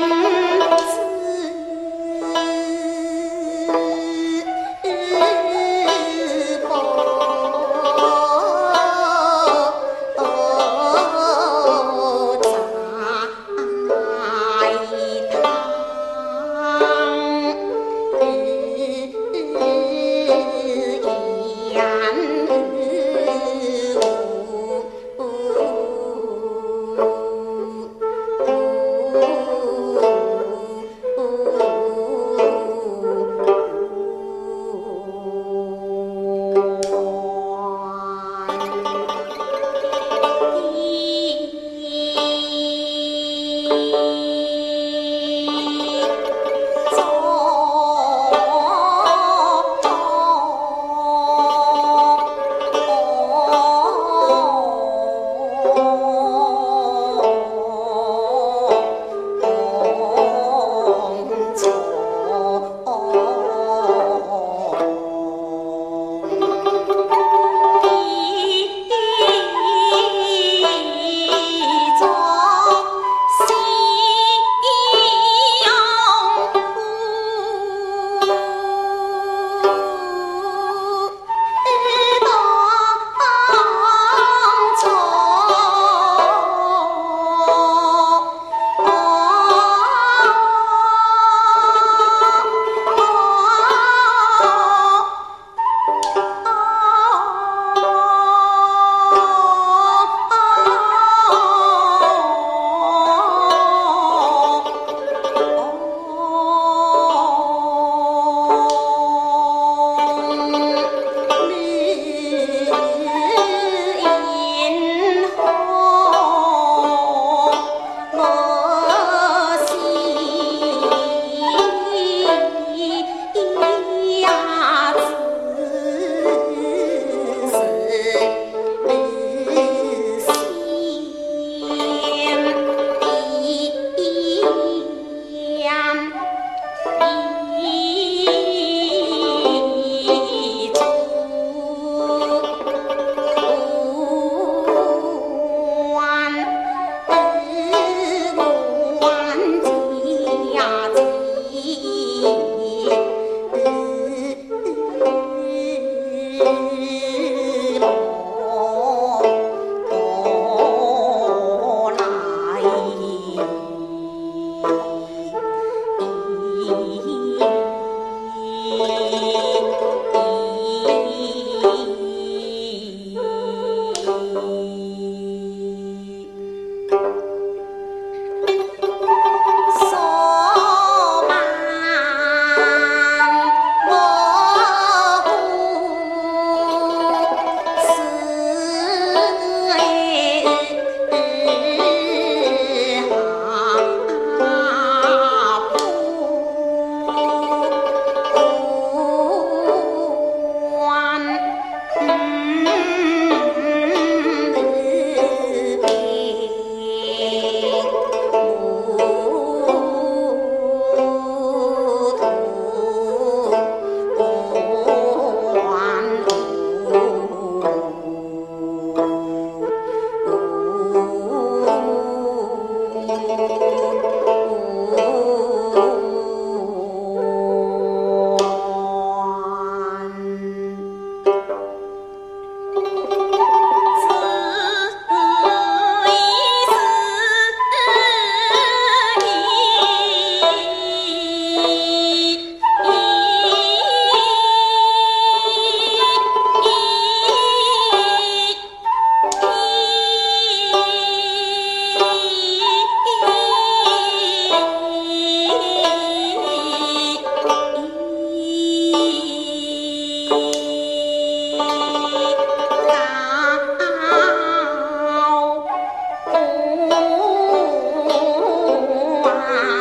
them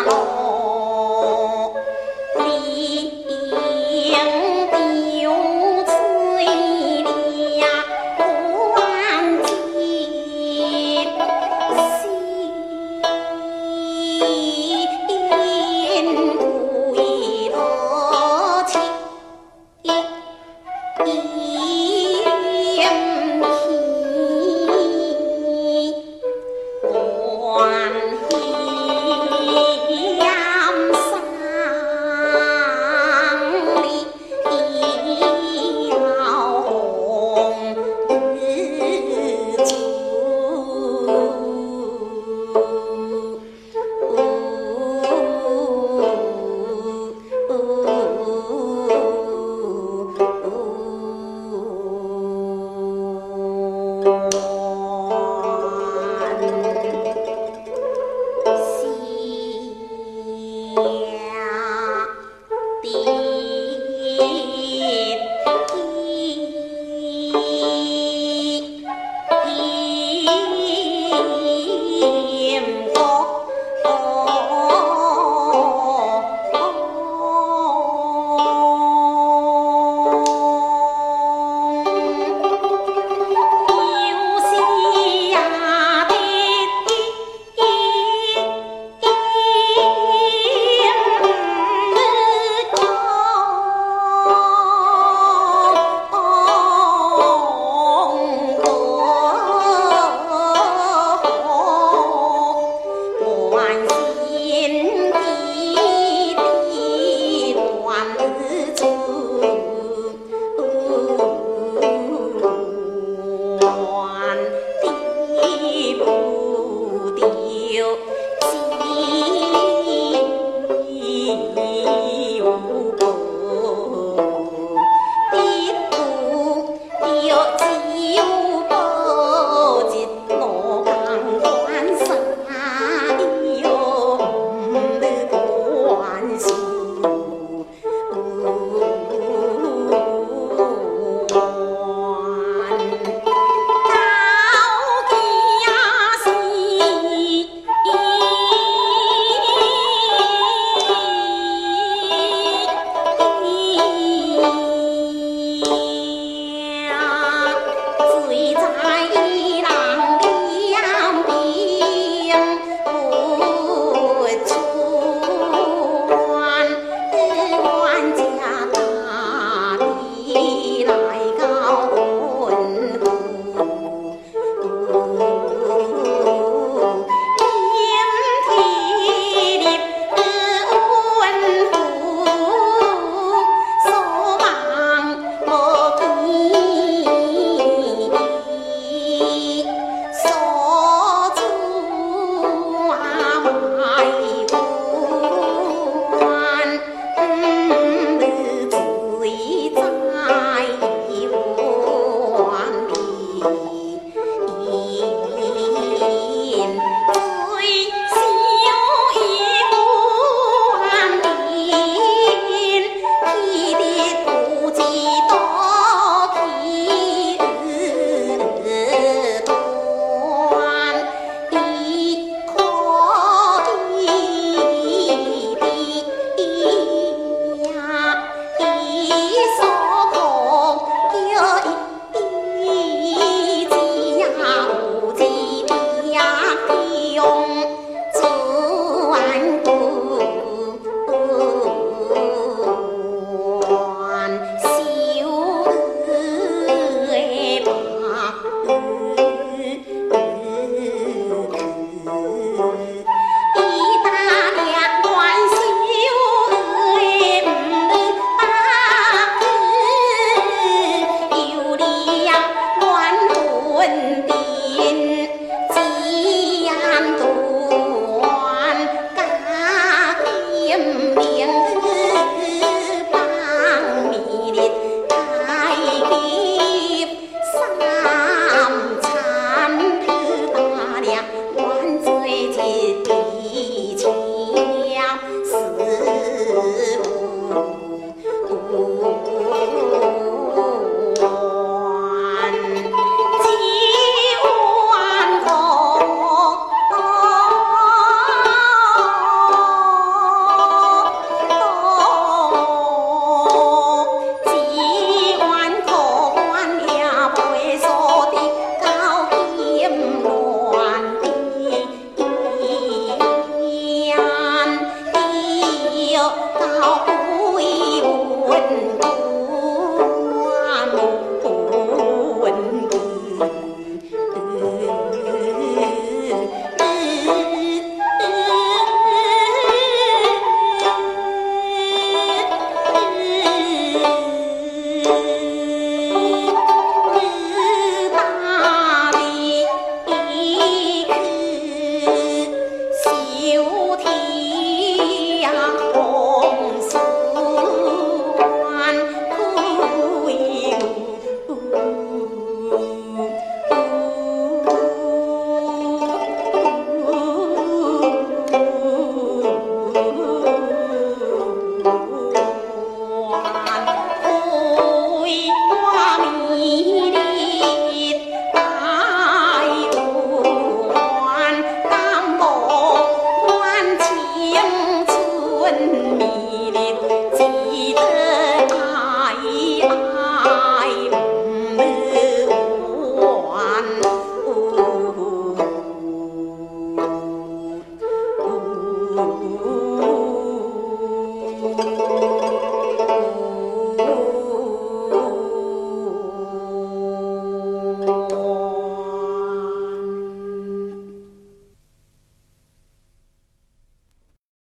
로